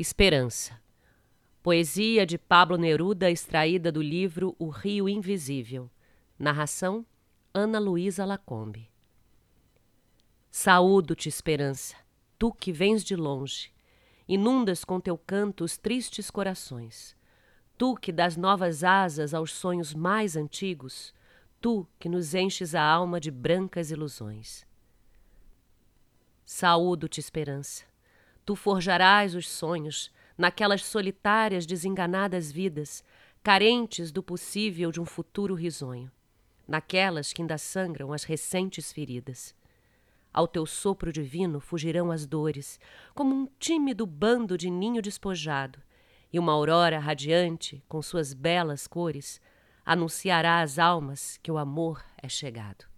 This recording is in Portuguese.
Esperança. Poesia de Pablo Neruda extraída do livro O Rio Invisível. Narração: Ana Luísa Lacombe. Saúdo-te, esperança, tu que vens de longe, inundas com teu canto os tristes corações. Tu que dás novas asas aos sonhos mais antigos, tu que nos enches a alma de brancas ilusões. Saúdo-te, esperança, tu forjarás os sonhos naquelas solitárias, desenganadas vidas, carentes do possível de um futuro risonho, naquelas que ainda sangram as recentes feridas. Ao teu sopro divino fugirão as dores, como um tímido bando de ninho despojado, e uma aurora radiante, com suas belas cores, anunciará às almas que o amor é chegado.